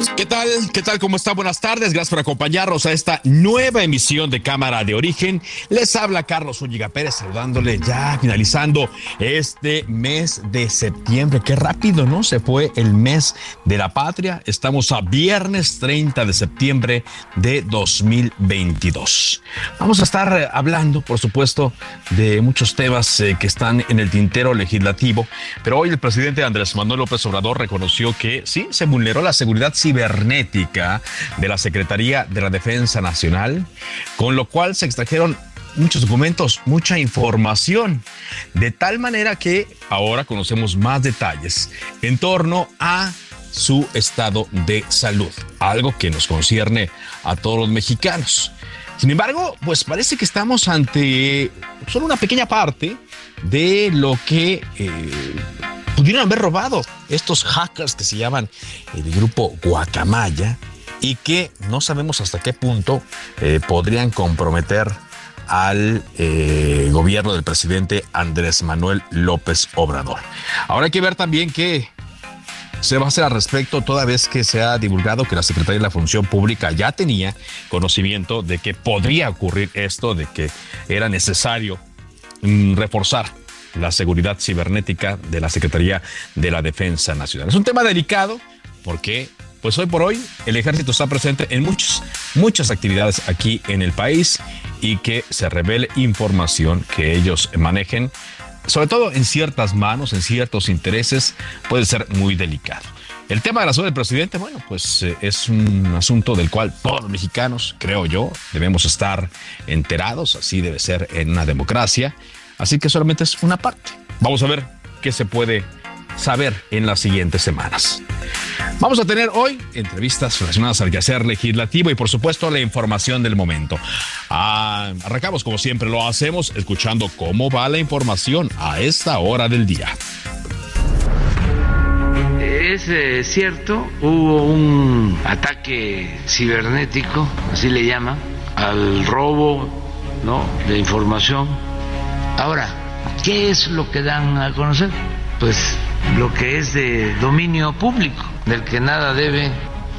Podcast. ¿Qué tal? ¿Qué tal? ¿Cómo está? Buenas tardes. Gracias por acompañarnos a esta nueva emisión de Cámara de Origen. Les habla Carlos Ulliga Pérez saludándole ya finalizando este mes de septiembre. Qué rápido, ¿no? Se fue el mes de la patria. Estamos a viernes 30 de septiembre de 2022. Vamos a estar hablando, por supuesto, de muchos temas eh, que están en el tintero legislativo, pero hoy el presidente Andrés Manuel López Obrador reconoció que sí, se vulneró la seguridad cibernética de la Secretaría de la Defensa Nacional, con lo cual se extrajeron muchos documentos, mucha información, de tal manera que ahora conocemos más detalles en torno a su estado de salud, algo que nos concierne a todos los mexicanos. Sin embargo, pues parece que estamos ante solo una pequeña parte de lo que eh, pudieron haber robado estos hackers que se llaman el grupo Guacamaya y que no sabemos hasta qué punto eh, podrían comprometer al eh, gobierno del presidente Andrés Manuel López Obrador. Ahora hay que ver también qué se va a hacer al respecto toda vez que se ha divulgado que la Secretaría de la Función Pública ya tenía conocimiento de que podría ocurrir esto, de que era necesario mm, reforzar la seguridad cibernética de la Secretaría de la Defensa Nacional. Es un tema delicado porque pues hoy por hoy el ejército está presente en muchas, muchas actividades aquí en el país y que se revele información que ellos manejen, sobre todo en ciertas manos, en ciertos intereses, puede ser muy delicado. El tema de la salud del presidente, bueno, pues eh, es un asunto del cual todos los mexicanos, creo yo, debemos estar enterados, así debe ser en una democracia. Así que solamente es una parte. Vamos a ver qué se puede saber en las siguientes semanas. Vamos a tener hoy entrevistas relacionadas al quehacer legislativo y por supuesto la información del momento. Ah, arrancamos como siempre lo hacemos escuchando cómo va la información a esta hora del día. Es eh, cierto, hubo un ataque cibernético, así le llama, al robo ¿no? de información Ahora, ¿qué es lo que dan a conocer? Pues lo que es de dominio público, del que nada debe,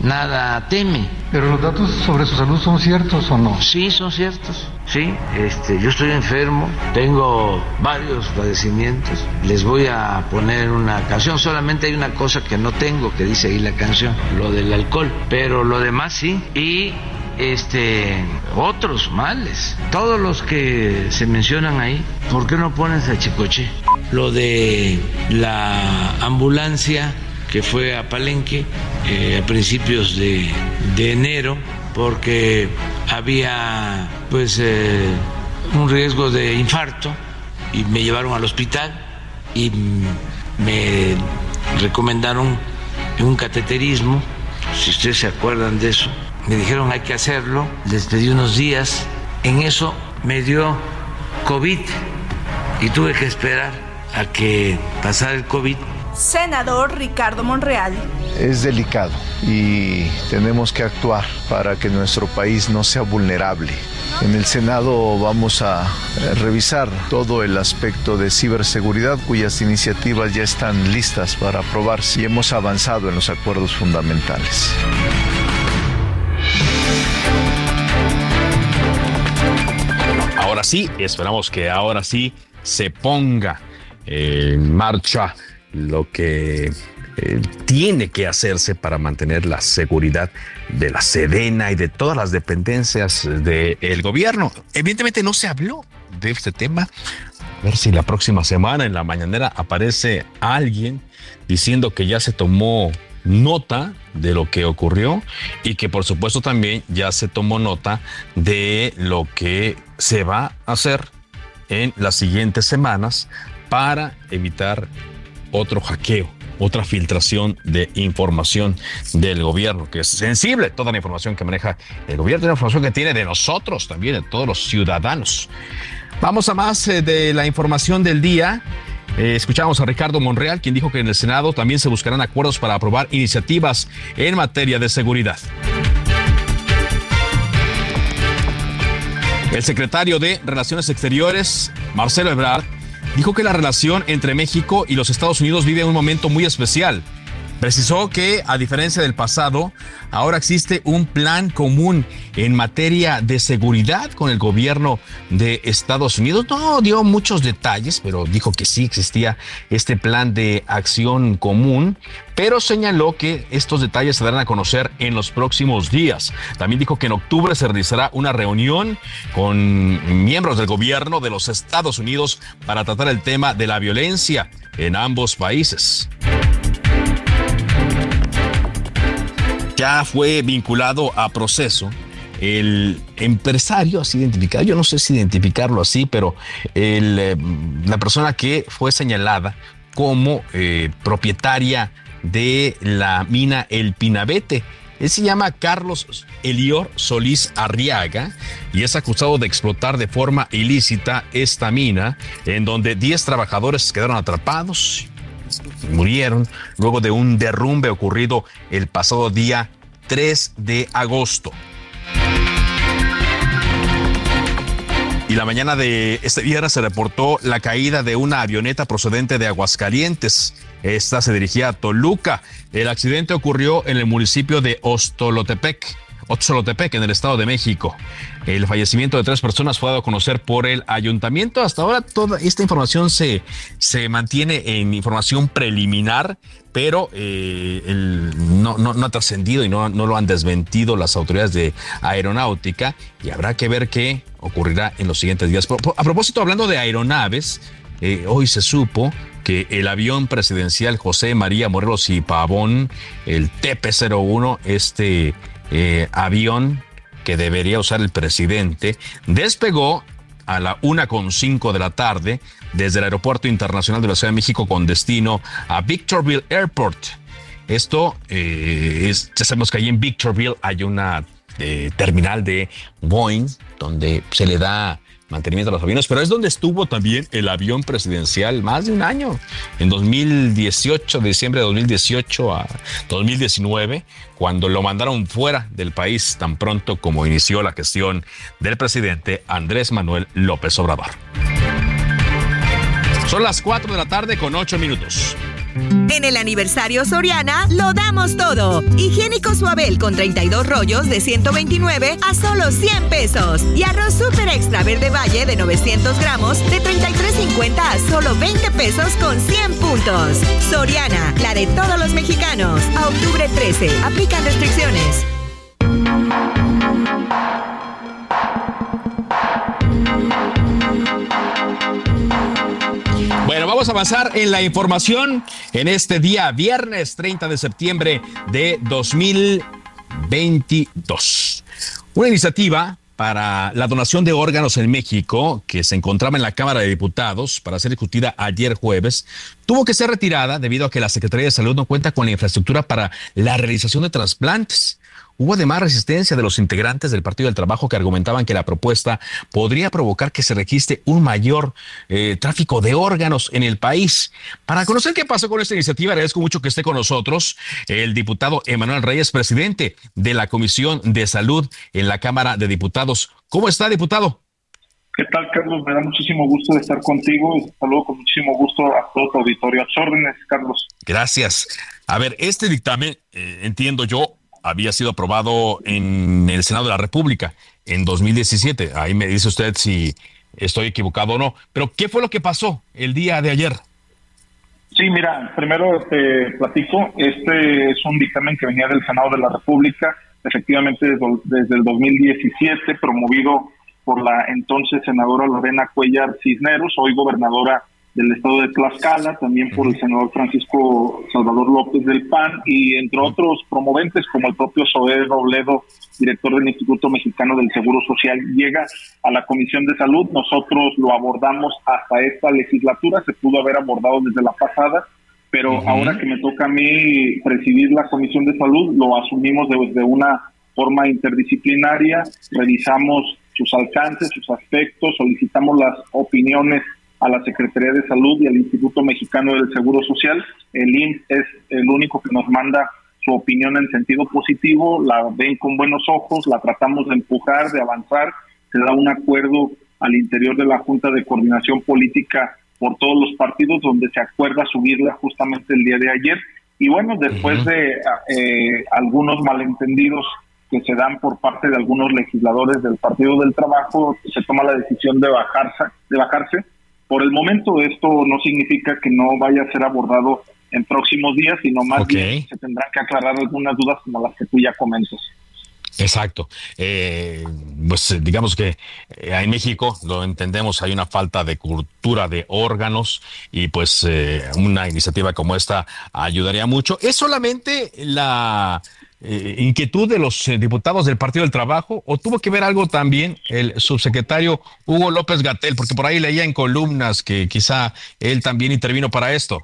nada teme. ¿Pero los datos sobre su salud son ciertos o no? Sí, son ciertos. Sí, este, yo estoy enfermo, tengo varios padecimientos. Les voy a poner una canción. Solamente hay una cosa que no tengo, que dice ahí la canción, lo del alcohol. Pero lo demás sí. Y este otros males. Todos los que se mencionan ahí, ¿por qué no pones a Chicoche? Lo de la ambulancia que fue a Palenque eh, a principios de, enero, porque había pues eh, un riesgo de infarto y me llevaron al hospital y me recomendaron un cateterismo, si ustedes se acuerdan de eso, me dijeron hay que hacerlo, les pedí unos días, en eso me dio COVID y tuve que esperar a que pasara el COVID Senador Ricardo Monreal. Es delicado y tenemos que actuar para que nuestro país no sea vulnerable. En el Senado vamos a revisar todo el aspecto de ciberseguridad cuyas iniciativas ya están listas para aprobarse y hemos avanzado en los acuerdos fundamentales. Ahora sí, esperamos que ahora sí se ponga en marcha lo que eh, tiene que hacerse para mantener la seguridad de la Sedena y de todas las dependencias del gobierno. Evidentemente no se habló de este tema. A ver si la próxima semana en la mañanera aparece alguien diciendo que ya se tomó nota de lo que ocurrió y que por supuesto también ya se tomó nota de lo que se va a hacer en las siguientes semanas para evitar otro hackeo, otra filtración de información del gobierno, que es sensible toda la información que maneja el gobierno, la información que tiene de nosotros también, de todos los ciudadanos. Vamos a más eh, de la información del día. Eh, escuchamos a Ricardo Monreal, quien dijo que en el Senado también se buscarán acuerdos para aprobar iniciativas en materia de seguridad. El secretario de Relaciones Exteriores, Marcelo Ebrard, dijo que la relación entre México y los Estados Unidos vive un momento muy especial Precisó que, a diferencia del pasado, ahora existe un plan común en materia de seguridad con el gobierno de Estados Unidos. No dio muchos detalles, pero dijo que sí existía este plan de acción común, pero señaló que estos detalles se darán a conocer en los próximos días. También dijo que en octubre se realizará una reunión con miembros del gobierno de los Estados Unidos para tratar el tema de la violencia en ambos países. Ya fue vinculado a proceso el empresario así identificado, yo no sé si identificarlo así, pero eh, la persona que fue señalada como eh, propietaria de la mina El Pinabete. Él se llama Carlos Elior Solís Arriaga y es acusado de explotar de forma ilícita esta mina, en donde 10 trabajadores quedaron atrapados murieron luego de un derrumbe ocurrido el pasado día 3 de agosto. Y la mañana de este viernes se reportó la caída de una avioneta procedente de Aguascalientes. Esta se dirigía a Toluca. El accidente ocurrió en el municipio de Ostolotepec. Otzolotepec, en el Estado de México. El fallecimiento de tres personas fue dado a conocer por el ayuntamiento. Hasta ahora toda esta información se, se mantiene en información preliminar, pero eh, no, no, ha trascendido y no, no lo han desmentido las autoridades de aeronáutica y habrá que ver qué ocurrirá en los siguientes días. A propósito, hablando de aeronaves, eh, hoy se supo que el avión presidencial José María Morelos y Pavón, el TP-01, este eh, avión que debería usar el presidente, despegó a la una con cinco de la tarde desde el Aeropuerto Internacional de la Ciudad de México con destino a Victorville Airport. Esto eh, es, ya sabemos que ahí en Victorville hay una eh, terminal de Boeing donde se le da mantenimiento a los aviones, pero es donde estuvo también el avión presidencial más de un año, en 2018, diciembre de 2018 a 2019, cuando lo mandaron fuera del país tan pronto como inició la gestión del presidente Andrés Manuel López Obrador. Son las 4 de la tarde con 8 minutos. En el aniversario Soriana lo damos todo. Higiénico Suabel con 32 rollos de 129 a solo 100 pesos. Y arroz super extra verde valle de 900 gramos de 33.50 a solo 20 pesos con 100 puntos. Soriana, la de todos los mexicanos. A octubre 13, aplican restricciones. Bueno, vamos a avanzar en la información en este día, viernes 30 de septiembre de 2022. Una iniciativa para la donación de órganos en México, que se encontraba en la Cámara de Diputados para ser discutida ayer jueves, tuvo que ser retirada debido a que la Secretaría de Salud no cuenta con la infraestructura para la realización de trasplantes. Hubo además resistencia de los integrantes del Partido del Trabajo que argumentaban que la propuesta podría provocar que se registre un mayor eh, tráfico de órganos en el país. Para conocer qué pasó con esta iniciativa, agradezco mucho que esté con nosotros el diputado Emanuel Reyes, presidente de la Comisión de Salud en la Cámara de Diputados. ¿Cómo está, diputado? ¿Qué tal, Carlos? Me da muchísimo gusto de estar contigo y saludo con muchísimo gusto a todo tu auditorio. A tus órdenes, Carlos. Gracias. A ver, este dictamen, eh, entiendo yo, había sido aprobado en el Senado de la República en 2017. Ahí me dice usted si estoy equivocado o no. Pero, ¿qué fue lo que pasó el día de ayer? Sí, mira, primero te platico. Este es un dictamen que venía del Senado de la República, efectivamente desde el 2017, promovido por la entonces senadora Lorena Cuellar Cisneros, hoy gobernadora del estado de Tlaxcala, también por el senador Francisco Salvador López del PAN y entre otros promoventes como el propio Zoé Robledo, director del Instituto Mexicano del Seguro Social, llega a la Comisión de Salud. Nosotros lo abordamos hasta esta legislatura, se pudo haber abordado desde la pasada, pero ahora que me toca a mí presidir la Comisión de Salud, lo asumimos desde una forma interdisciplinaria, revisamos sus alcances, sus aspectos, solicitamos las opiniones a la Secretaría de Salud y al Instituto Mexicano del Seguro Social. El INS es el único que nos manda su opinión en sentido positivo, la ven con buenos ojos, la tratamos de empujar, de avanzar, se da un acuerdo al interior de la Junta de Coordinación Política por todos los partidos donde se acuerda subirla justamente el día de ayer. Y bueno, después de eh, algunos malentendidos que se dan por parte de algunos legisladores del Partido del Trabajo, se toma la decisión de bajarse, de bajarse por el momento esto no significa que no vaya a ser abordado en próximos días, sino más bien se tendrán que aclarar algunas dudas como las que tú ya comentas. Exacto. Eh, pues digamos que eh, en México, lo entendemos, hay una falta de cultura de órganos y pues eh, una iniciativa como esta ayudaría mucho. ¿Es solamente la eh, inquietud de los eh, diputados del Partido del Trabajo o tuvo que ver algo también el subsecretario Hugo López Gatel, porque por ahí leía en columnas que quizá él también intervino para esto.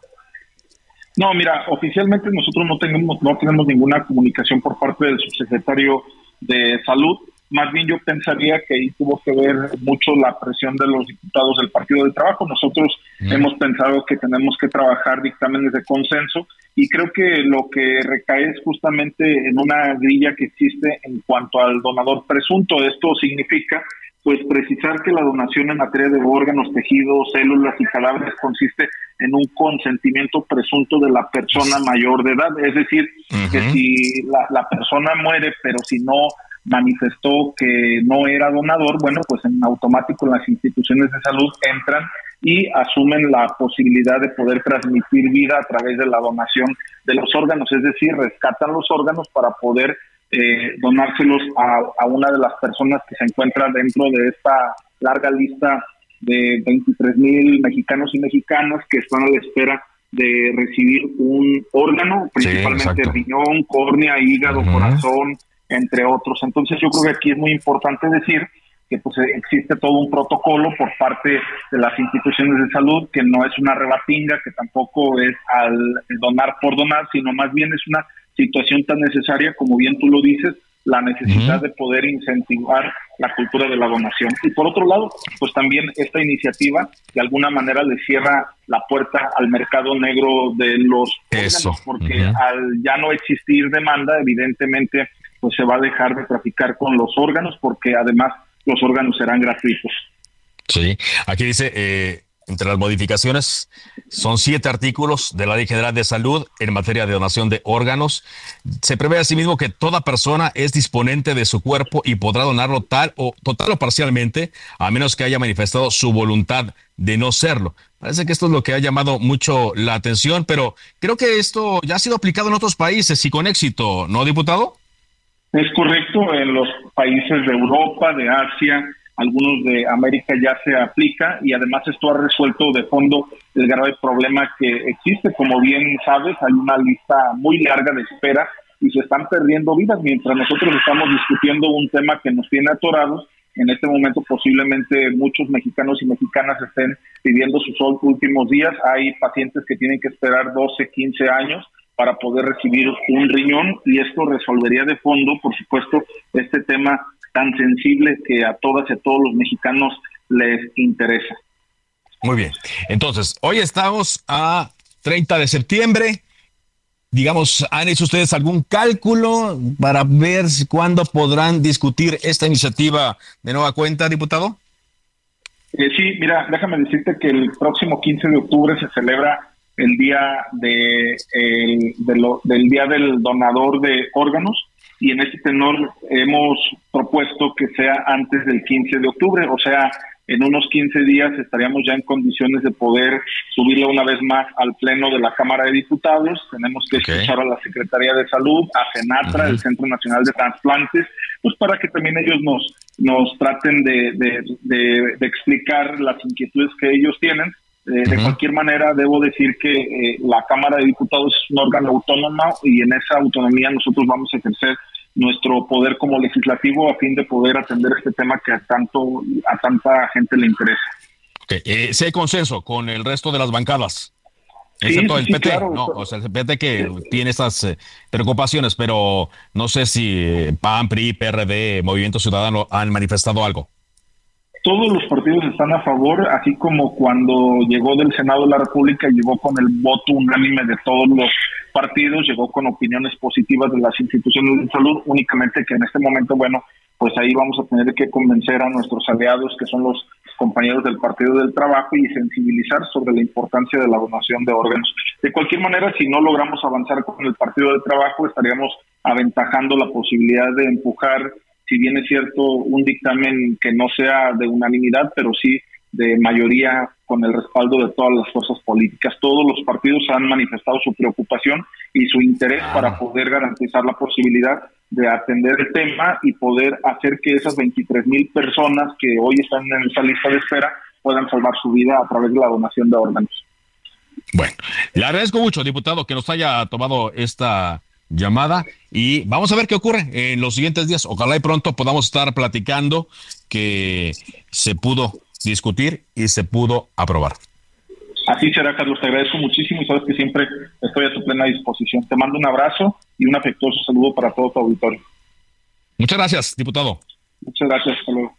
No, mira, oficialmente nosotros no tenemos no tenemos ninguna comunicación por parte del subsecretario de Salud. Más bien yo pensaría que ahí tuvo que ver mucho la presión de los diputados del Partido del Trabajo. Nosotros hemos pensado que tenemos que trabajar dictámenes de consenso y creo que lo que recae es justamente en una grilla que existe en cuanto al donador presunto. Esto significa pues precisar que la donación en materia de órganos, tejidos, células y cadáveres consiste en un consentimiento presunto de la persona mayor de edad. Es decir, que si la, la persona muere, pero si no manifestó que no era donador, bueno, pues en automático las instituciones de salud entran y asumen la posibilidad de poder transmitir vida a través de la donación de los órganos, es decir, rescatan los órganos para poder eh, donárselos a, una de las personas que se encuentran dentro de esta larga lista de 23 mil mexicanos y mexicanas que están a la espera de recibir un órgano, principalmente riñón, córnea, hígado, corazón, entre otros. Entonces yo creo que aquí es muy importante decir que pues existe todo un protocolo por parte de las instituciones de salud que no es una rebatinga, que tampoco es al donar por donar, sino más bien es una situación tan necesaria como bien tú lo dices, la necesidad de poder incentivar la cultura de la donación. Y por otro lado, pues también esta iniciativa de alguna manera le cierra la puerta al mercado negro de los Eso. porque al ya no existir demanda, evidentemente pues se va a dejar de traficar con los órganos porque además los órganos serán gratuitos. Sí, aquí dice, eh, entre las modificaciones, son siete artículos de la Ley General de Salud en materia de donación de órganos. Se prevé asimismo que toda persona es disponente de su cuerpo y podrá donarlo tal o total o parcialmente, a menos que haya manifestado su voluntad de no serlo. Parece que esto es lo que ha llamado mucho la atención, pero creo que esto ya ha sido aplicado en otros países y con éxito, ¿no, diputado? Es correcto, en los países de Europa, de Asia, algunos de América ya se aplica y además esto ha resuelto de fondo el grave problema que existe. Como bien sabes, hay una lista muy larga de espera y se están perdiendo vidas mientras nosotros estamos discutiendo un tema que nos tiene atorados. En este momento posiblemente muchos mexicanos y mexicanas estén viviendo sus últimos días. Hay pacientes que tienen que esperar 12, 15 años para poder recibir un riñón y esto resolvería de fondo, por supuesto, este tema tan sensible que a todas y a todos los mexicanos les interesa. Muy bien. Entonces, hoy estamos a 30 de septiembre. Digamos, ¿han hecho ustedes algún cálculo para ver cuándo podrán discutir esta iniciativa de nueva cuenta, diputado? Eh, sí, mira, déjame decirte que el próximo 15 de octubre se celebra el día de, del día del donador de órganos y en este tenor hemos propuesto que sea antes del 15 de octubre, o sea, en unos 15 días estaríamos ya en condiciones de poder subirlo una vez más al Pleno de la Cámara de Diputados. Tenemos que escuchar a la Secretaría de Salud, a CENATRA, el Centro Nacional de Transplantes, pues para que también ellos nos, nos traten de, de, explicar las inquietudes que ellos tienen. Eh, de cualquier manera, debo decir que eh, la Cámara de Diputados es un órgano autónomo y en esa autonomía nosotros vamos a ejercer nuestro poder como legislativo a fin de poder atender este tema que a tanto a tanta gente le interesa. Okay. Eh, hay consenso con el resto de las bancadas. Excepto el PT, no, o sea, el PT que tiene esas eh, preocupaciones, pero no sé si eh, PAN, PRI, PRD, Movimiento Ciudadano han manifestado algo. Todos los partidos están a favor, así como cuando llegó del Senado de la República, llegó con el voto unánime de todos los partidos, llegó con opiniones positivas de las instituciones de salud, únicamente que en este momento, bueno, pues ahí vamos a tener que convencer a nuestros aliados, que son los compañeros del Partido del Trabajo, y sensibilizar sobre la importancia de la donación de órganos. De cualquier manera, si no logramos avanzar con el Partido del Trabajo, estaríamos aventajando la posibilidad de empujar, si bien es cierto, un dictamen que no sea de unanimidad, pero sí de mayoría con el respaldo de todas las fuerzas políticas. Todos los partidos han manifestado su preocupación y su interés ah. para poder garantizar la posibilidad de atender el tema y poder hacer que esas 23 mil personas que hoy están en esa lista de espera puedan salvar su vida a través de la donación de órganos. Bueno, le agradezco mucho, diputado, que nos haya tomado esta llamada y vamos a ver qué ocurre en los siguientes días. Ojalá y pronto podamos estar platicando que se pudo discutir y se pudo aprobar. Así será, Carlos. Te agradezco muchísimo y sabes que siempre estoy a tu plena disposición. Te mando un abrazo y un afectuoso saludo para todo tu auditorio. Muchas gracias, diputado. Muchas gracias. Hasta luego.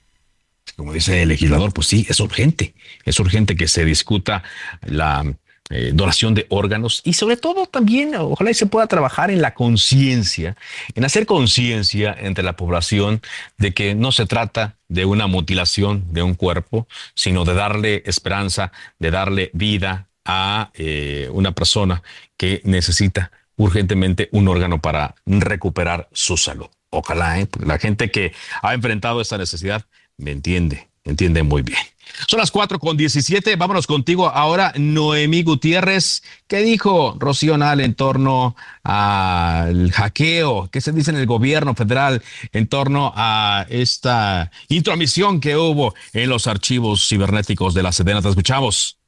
Como dice el legislador, pues sí, es urgente. Es urgente que se discuta la eh, donación de órganos y sobre todo también, ojalá y se pueda trabajar en la conciencia, en hacer conciencia entre la población de que no se trata de una mutilación de un cuerpo, sino de darle esperanza, de darle vida a eh, una persona que necesita urgentemente un órgano para recuperar su salud. Ojalá, ¿eh? la gente que ha enfrentado esta necesidad me entiende, entiende muy bien. Son las 4 con 17. Vámonos contigo ahora, Noemí Gutiérrez. ¿Qué dijo Rocío Nal en torno al hackeo? ¿Qué se dice en el gobierno federal en torno a esta intromisión que hubo en los archivos cibernéticos de la Sedena? Te escuchamos.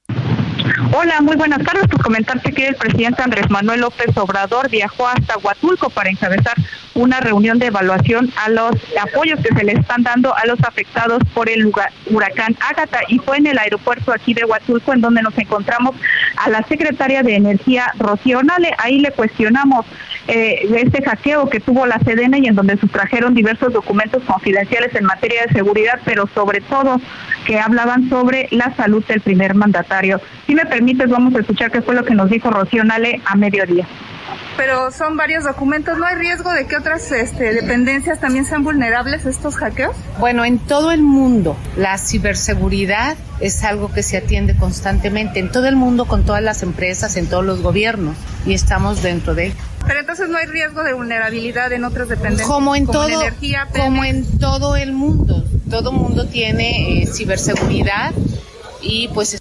Hola, muy buenas tardes. Pues comentarte que el presidente Andrés Manuel López Obrador viajó hasta Huatulco para encabezar una reunión de evaluación a los apoyos que se le están dando a los afectados por el huracán Ágata y fue en el aeropuerto aquí de Huatulco en donde nos encontramos a la secretaria de Energía Rocío Nale. Ahí le cuestionamos eh, este hackeo que tuvo la Sedena y en donde sustrajeron diversos documentos confidenciales en materia de seguridad, pero sobre todo que hablaban sobre la salud del primer mandatario. Si me permites, vamos a escuchar qué fue lo que nos dijo Rocío Nale a mediodía pero son varios documentos. ¿No hay riesgo de que otras este, dependencias también sean vulnerables a estos hackeos? Bueno, en todo el mundo la ciberseguridad es algo que se atiende constantemente, en todo el mundo, con todas las empresas, en todos los gobiernos, y estamos dentro de ello. Pero entonces no hay riesgo de vulnerabilidad en otras dependencias. Como en todo, como en todo el mundo, todo mundo tiene eh, ciberseguridad y pues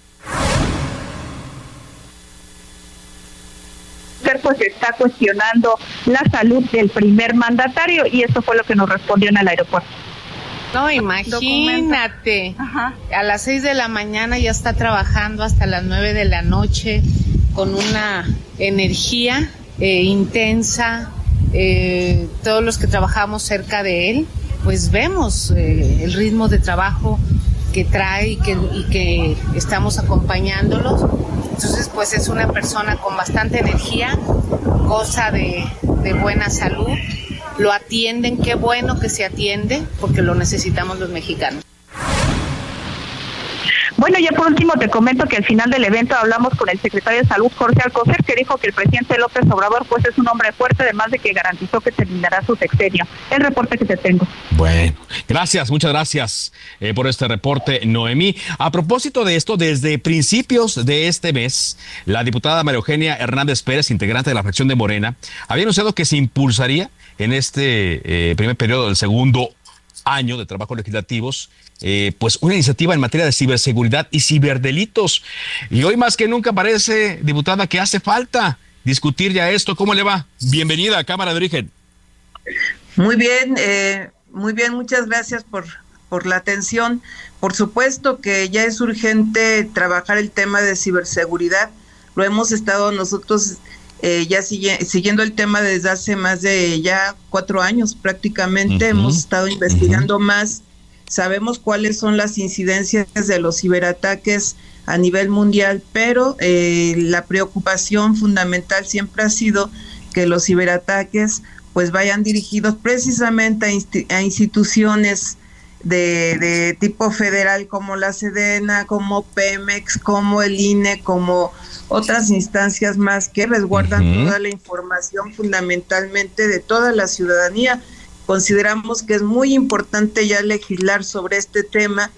pues está cuestionando la salud del primer mandatario y eso fue lo que nos respondió en el aeropuerto. No, imagínate. A las 6 de la mañana ya está trabajando hasta las 9 de la noche con una energía eh, intensa. Eh, todos los que trabajamos cerca de él, pues vemos eh, el ritmo de trabajo que trae y que, estamos acompañándolos. Entonces, pues es una persona con bastante energía, goza de, de buena salud, lo atienden, qué bueno que se atiende, porque lo necesitamos los mexicanos. Bueno, ya por último te comento que al final del evento hablamos con el secretario de Salud, Jorge Alcocer, que dijo que el presidente López Obrador pues es un hombre fuerte, además de que garantizó que terminará su sexenio. El reporte que te tengo. Bueno, gracias, muchas gracias eh, por este reporte, Noemí. A propósito de esto, desde principios de este mes, la diputada María Eugenia Hernández Pérez, integrante de la fracción de Morena, había anunciado que se impulsaría en este eh, primer periodo del segundo año de trabajos legislativos, eh, pues una iniciativa en materia de ciberseguridad y ciberdelitos. Y hoy más que nunca parece, diputada, que hace falta discutir ya esto. ¿Cómo le va? Bienvenida a Cámara de Origen. Muy bien, eh, muy bien, muchas gracias por, por la atención. Por supuesto que ya es urgente trabajar el tema de ciberseguridad. Lo hemos estado nosotros eh, ya siguiendo el tema desde hace más de ya cuatro años prácticamente, hemos estado investigando más, sabemos cuáles son las incidencias de los ciberataques a nivel mundial, pero eh, la preocupación fundamental siempre ha sido que los ciberataques pues vayan dirigidos precisamente a, instituciones de, de, tipo federal como la Sedena, como Pemex, como el INE, como otras instancias más que resguardan toda la información fundamentalmente de toda la ciudadanía. Consideramos que es muy importante ya legislar sobre este tema,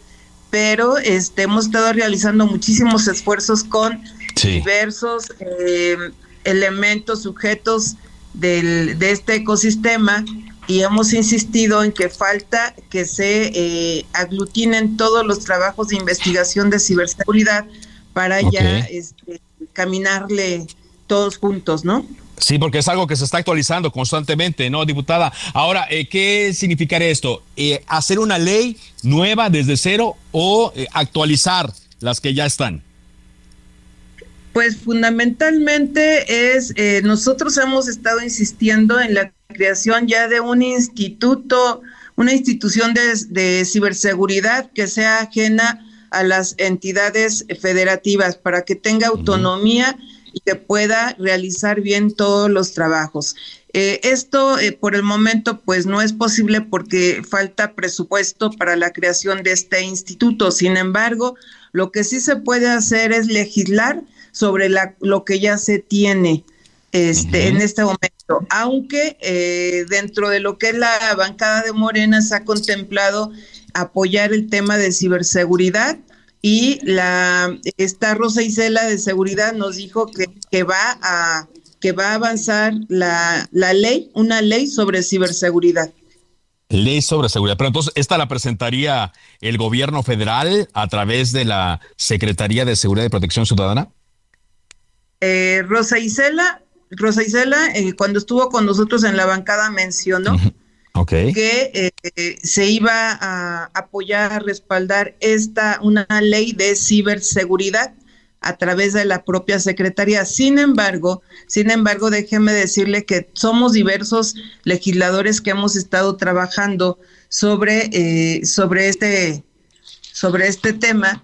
pero este, hemos estado realizando muchísimos esfuerzos con diversos eh, elementos, sujetos del, de este ecosistema y hemos insistido en que falta que se eh, aglutinen todos los trabajos de investigación de ciberseguridad para ya este, caminarle todos juntos, ¿no? Sí, porque es algo que se está actualizando constantemente, ¿no, diputada? Ahora, eh, ¿qué significaría esto? Eh, ¿Hacer una ley nueva desde cero o eh, actualizar las que ya están? Pues fundamentalmente es, nosotros hemos estado insistiendo en la creación ya de un instituto, una institución de, de ciberseguridad que sea ajena a las entidades federativas para que tenga autonomía y que pueda realizar bien todos los trabajos. Eh, esto eh, por el momento pues no es posible porque falta presupuesto para la creación de este instituto. Sin embargo, lo que sí se puede hacer es legislar sobre la, lo que ya se tiene este, en este momento, aunque eh, dentro de lo que es la bancada de Morena se ha contemplado apoyar el tema de ciberseguridad y la esta Rosa Isela de seguridad nos dijo que, que va a que va a avanzar la, la ley, una ley sobre ciberseguridad. Ley sobre seguridad. Pero entonces, ¿esta la presentaría el gobierno federal a través de la Secretaría de Seguridad y Protección Ciudadana? Eh, Rosa Isela, Rosa Isela, eh, cuando estuvo con nosotros en la bancada, mencionó que eh, se iba a apoyar, a respaldar esta, una ley de ciberseguridad a través de la propia Secretaría. Sin embargo, sin embargo, déjeme decirle que somos diversos legisladores que hemos estado trabajando sobre, eh, sobre, este, sobre este tema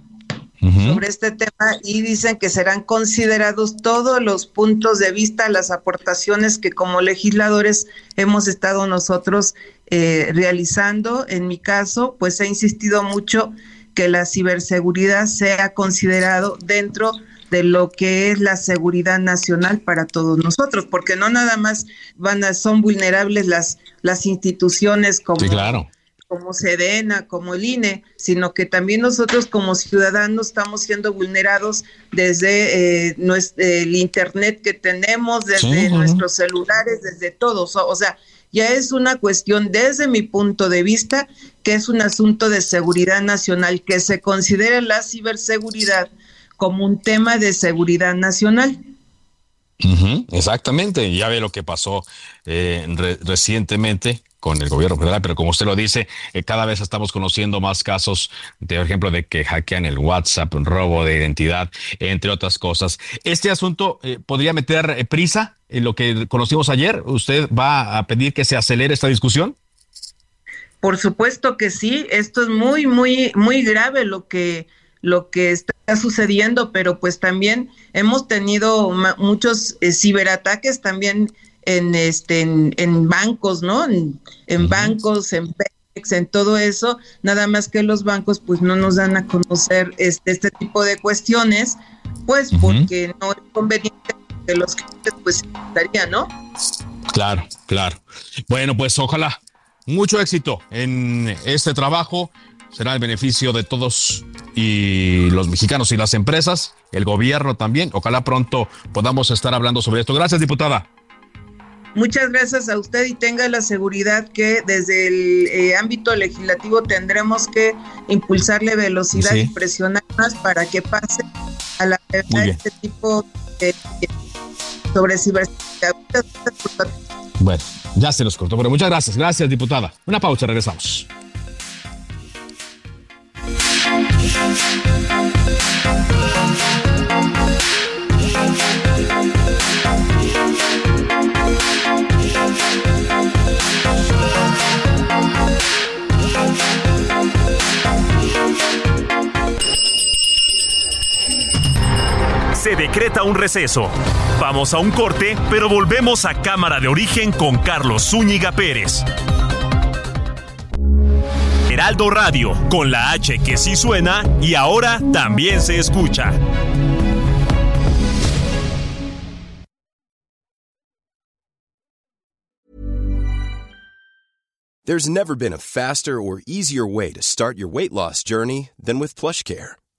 sobre este tema y dicen que serán considerados todos los puntos de vista, las aportaciones que como legisladores hemos estado nosotros eh, realizando. En mi caso, pues he insistido mucho que la ciberseguridad sea considerado dentro de lo que es la seguridad nacional para todos nosotros, porque no nada más van a, son vulnerables las, las instituciones como claro como Sedena, como el INE, sino que también nosotros como ciudadanos estamos siendo vulnerados desde eh, nuestro, el Internet que tenemos, desde nuestros celulares, desde todos. O, sea, ya es una cuestión desde mi punto de vista que es un asunto de seguridad nacional, que se considere la ciberseguridad como un tema de seguridad nacional. exactamente, ya ve lo que pasó eh, recientemente con el gobierno federal, pero como usted lo dice, eh, cada vez estamos conociendo más casos, de, por ejemplo, de que hackean el WhatsApp, un robo de identidad, entre otras cosas. ¿Este asunto eh, podría meter eh, prisa en lo que conocimos ayer? ¿Usted va a pedir que se acelere esta discusión? Por supuesto que sí, esto es muy, muy, muy grave lo que lo que está sucediendo, pero pues también hemos tenido muchos ciberataques también en este en, bancos, ¿no? En, bancos, en en todo eso, nada más que los bancos pues no nos dan a conocer este, este tipo de cuestiones, pues porque no es conveniente que los clientes pues estaría, ¿no? Claro, claro. Bueno, pues ojalá mucho éxito en este trabajo será el beneficio de todos y los mexicanos y las empresas, el gobierno también. Ojalá pronto podamos estar hablando sobre esto. Gracias, diputada. Muchas gracias a usted y tenga la seguridad que desde el eh, ámbito legislativo tendremos que impulsarle velocidad y presionar más para que pase a la verdad este tipo de sobre ciberseguridad. Bueno, ya se los cortó, pero muchas gracias. Gracias, diputada. Una pausa, regresamos. Se decreta un receso. Vamos a un corte, pero volvemos a Cámara de Origen con Carlos Zúñiga Pérez. Heraldo Radio, con la H que sí suena y ahora también se escucha. There's never been a faster or easier way to start your weight loss journey than with PlushCare.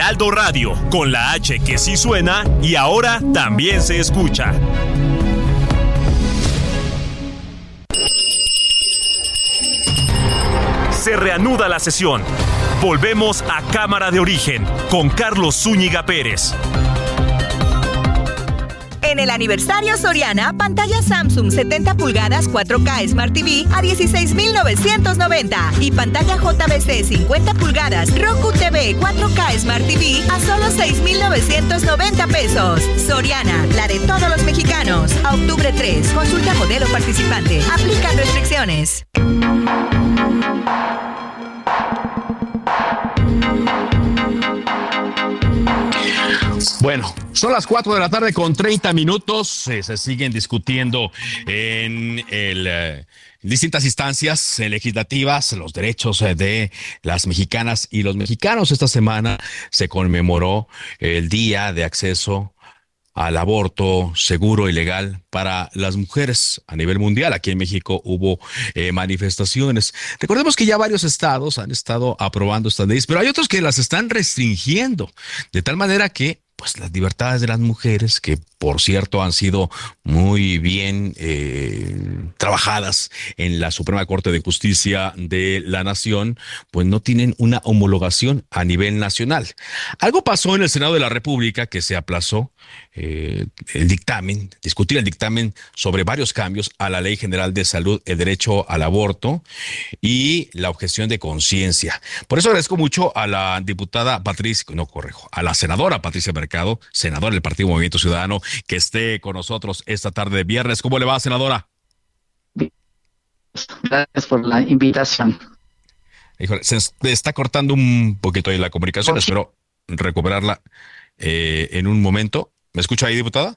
Heraldo Radio, con la H que sí suena y ahora también se escucha. Se reanuda la sesión. Volvemos a Cámara de Origen con Carlos Zúñiga Pérez. En el aniversario Soriana, pantalla Samsung 70 pulgadas 4K Smart TV a 16,990 y pantalla JBC 50 pulgadas Roku TV 4K Smart TV a solo 6,990 pesos. Soriana, la de todos los mexicanos. Octubre 3, consulta modelo participante. Aplica restricciones. Bueno, son las 4 de la tarde con 30 minutos. Se siguen discutiendo en eh, distintas instancias legislativas los derechos eh, de las mexicanas y los mexicanos. Esta semana se conmemoró el Día de Acceso al aborto seguro y legal para las mujeres a nivel mundial. Aquí en México hubo eh, manifestaciones. Recordemos que ya varios estados han estado aprobando estas leyes, pero hay otros que las están restringiendo, de tal manera que pues las libertades de las mujeres, que por cierto han sido muy bien eh, trabajadas en la Suprema Corte de Justicia de la Nación, pues no tienen una homologación a nivel nacional. Algo pasó en el Senado de la República que se aplazó eh, el dictamen, discutir el dictamen sobre varios cambios a la Ley General de Salud, el derecho al aborto y la objeción de conciencia. Por eso agradezco mucho a la diputada Patricia, no correjo, a la senadora Patricia Mercado, senadora del Partido Movimiento Ciudadano, que esté con nosotros esta tarde de viernes. ¿Cómo le va, senadora? Gracias por la invitación. se está cortando un poquito ahí la comunicación, espero recuperarla eh, en un momento. ¿Me escucha ahí, diputada?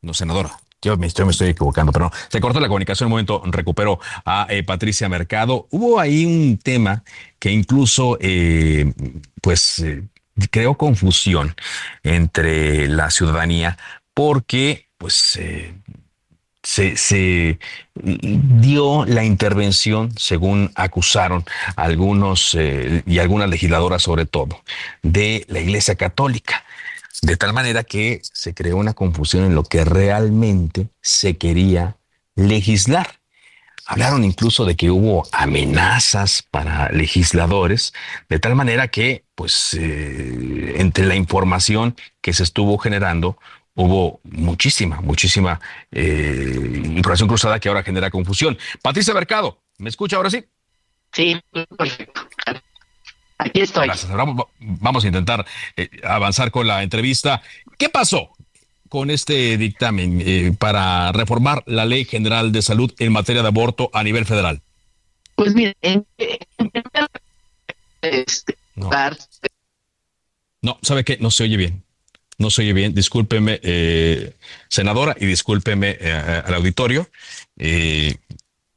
No, senadora. Yo me, estoy, me estoy equivocando, pero no. Se cortó la comunicación un momento, recupero a eh, Patricia Mercado. Hubo ahí un tema que incluso, eh, pues, eh, creó confusión entre la ciudadanía porque, pues, se, se, dio la intervención, según acusaron algunos y algunas legisladoras sobre todo, de la Iglesia Católica. De tal manera que se creó una confusión en lo que realmente se quería legislar. Hablaron incluso de que hubo amenazas para legisladores, de tal manera que, pues, eh, entre la información que se estuvo generando, hubo muchísima, muchísima eh, información cruzada que ahora genera confusión. Patricia Mercado, ¿me escucha ahora sí? Sí, perfecto. Aquí estoy. Vamos, a intentar eh, avanzar con la entrevista. ¿Qué pasó con este dictamen eh, para reformar la Ley General de Salud en materia de aborto a nivel federal? Pues mire, en, este, no. ¿sabe qué? No se oye bien. No se oye bien. Discúlpeme, eh, senadora, y discúlpeme al auditorio. y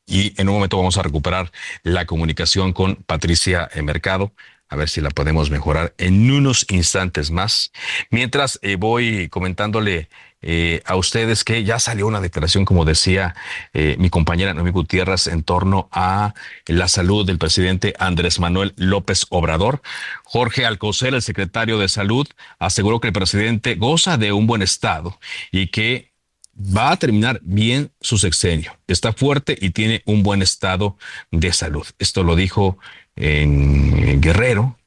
en un momento vamos a recuperar la comunicación con Patricia Mercado a ver si la podemos mejorar en unos instantes más. Mientras eh, voy comentándole eh, a ustedes que ya salió una declaración, como decía eh, mi compañera Noemí Gutiérrez, en torno a la salud del presidente Andrés Manuel López Obrador. Jorge Alcocer, el secretario de Salud, aseguró que el presidente goza de un buen estado y que va a terminar bien su sexenio. Está fuerte y tiene un buen estado de salud. Esto lo dijo en Guerrero,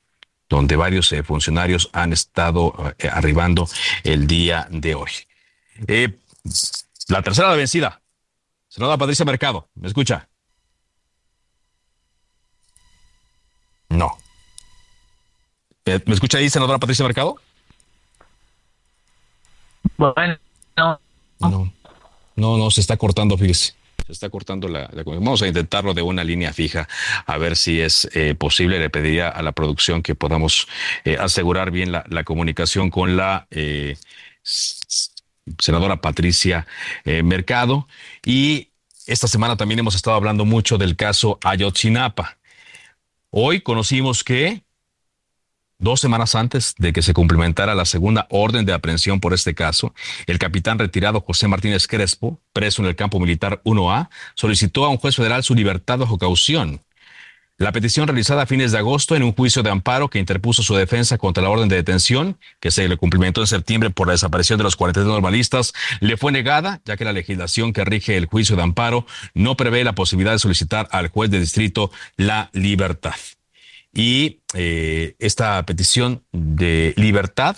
donde varios eh, funcionarios han estado eh, arribando el día de hoy. Eh, la tercera vencida. Senadora Patricia Mercado, ¿me escucha? No. ¿Me escucha ahí, senadora Patricia Mercado? Bueno, no. No, no, no, se está cortando, fíjese se está cortando la, Vamos a intentarlo de una línea fija, a ver si es eh, posible. Le pediría a la producción que podamos eh, asegurar bien la, comunicación con la eh, senadora Patricia Mercado. Y esta semana también hemos estado hablando mucho del caso Ayotzinapa. Hoy conocimos que Dos semanas antes de que se cumplimentara la segunda orden de aprehensión por este caso, el capitán retirado José Martínez Crespo, preso en el campo militar 1A, solicitó a un juez federal su libertad bajo caución. La petición realizada a fines de agosto en un juicio de amparo que interpuso su defensa contra la orden de detención, que se le cumplimentó en septiembre por la desaparición de los 42 normalistas, le fue negada, ya que la legislación que rige el juicio de amparo no prevé la posibilidad de solicitar al juez de distrito la libertad. Y eh, esta petición de libertad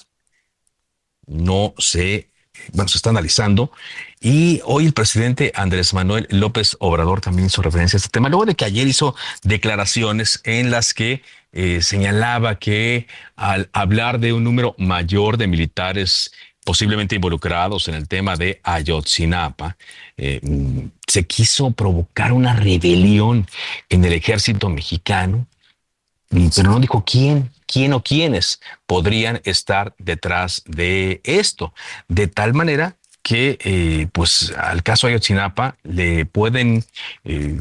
no se, bueno, se está analizando. Y hoy el presidente Andrés Manuel López Obrador también hizo referencia a este tema, luego de que ayer hizo declaraciones en las que eh, señalaba que al hablar de un número mayor de militares posiblemente involucrados en el tema de Ayotzinapa, eh, se quiso provocar una rebelión en el ejército mexicano pero no dijo quién, quién o quiénes podrían estar detrás de esto, de tal manera que eh, pues al caso Ayotzinapa le pueden eh,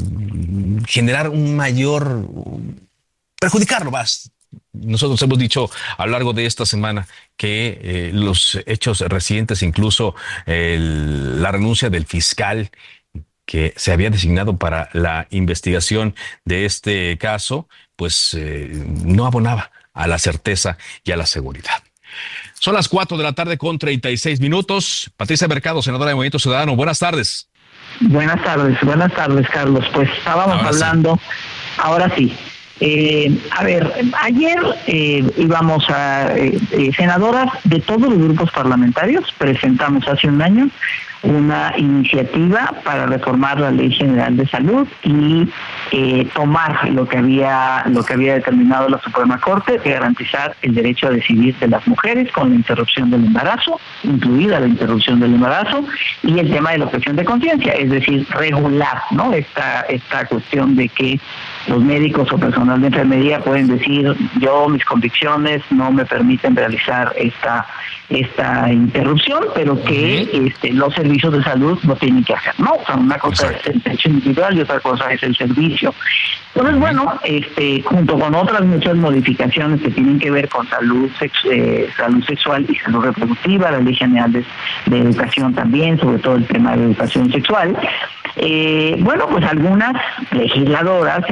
generar un mayor perjudicarlo más. Nosotros hemos dicho a lo largo de esta semana que eh, los hechos recientes, incluso la renuncia del fiscal que se había designado para la investigación de este caso, pues eh, no abonaba a la certeza y a la seguridad. Son las 4 de la tarde con 36 minutos. Patricia Mercado, senadora de Movimiento Ciudadano, buenas tardes. Buenas tardes, buenas tardes, Carlos. Pues estábamos hablando, ahora sí. Eh, a ver, ayer eh, íbamos a senadoras de todos los grupos parlamentarios, presentamos hace un año una iniciativa para reformar la Ley General de Salud y eh, tomar lo que había lo que había determinado la Suprema Corte de garantizar el derecho a decidir de las mujeres con la interrupción del embarazo, incluida la interrupción del embarazo y el tema de la objeción de conciencia, es decir, regular, ¿no? Esta esta cuestión de que los médicos o personal de enfermería pueden decir yo mis convicciones no me permiten realizar esta esta interrupción, pero que este, los servicios de salud no tienen que hacer, ¿no? O sea, una cosa es el derecho individual y otra cosa es el servicio. Entonces, bueno, este, junto con otras muchas modificaciones que tienen que ver con salud, eh, salud sexual y salud reproductiva, la Ley General de, Educación también, sobre todo el tema de educación sexual, eh, bueno, pues algunas legisladoras,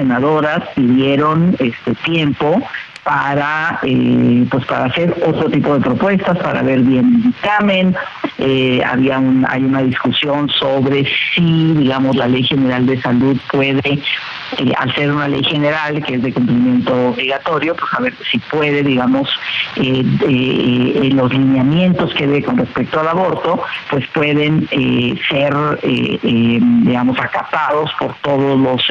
pidieron este tiempo para eh, pues para hacer otro tipo de propuestas, para ver bien el dictamen, eh, había un, hay una discusión sobre si, digamos, la Ley General de Salud puede, eh, al ser una ley general que es de cumplimiento obligatorio, pues a ver si puede, digamos, eh, los lineamientos que dé con respecto al aborto, pues pueden ser, digamos, acatados por todos los,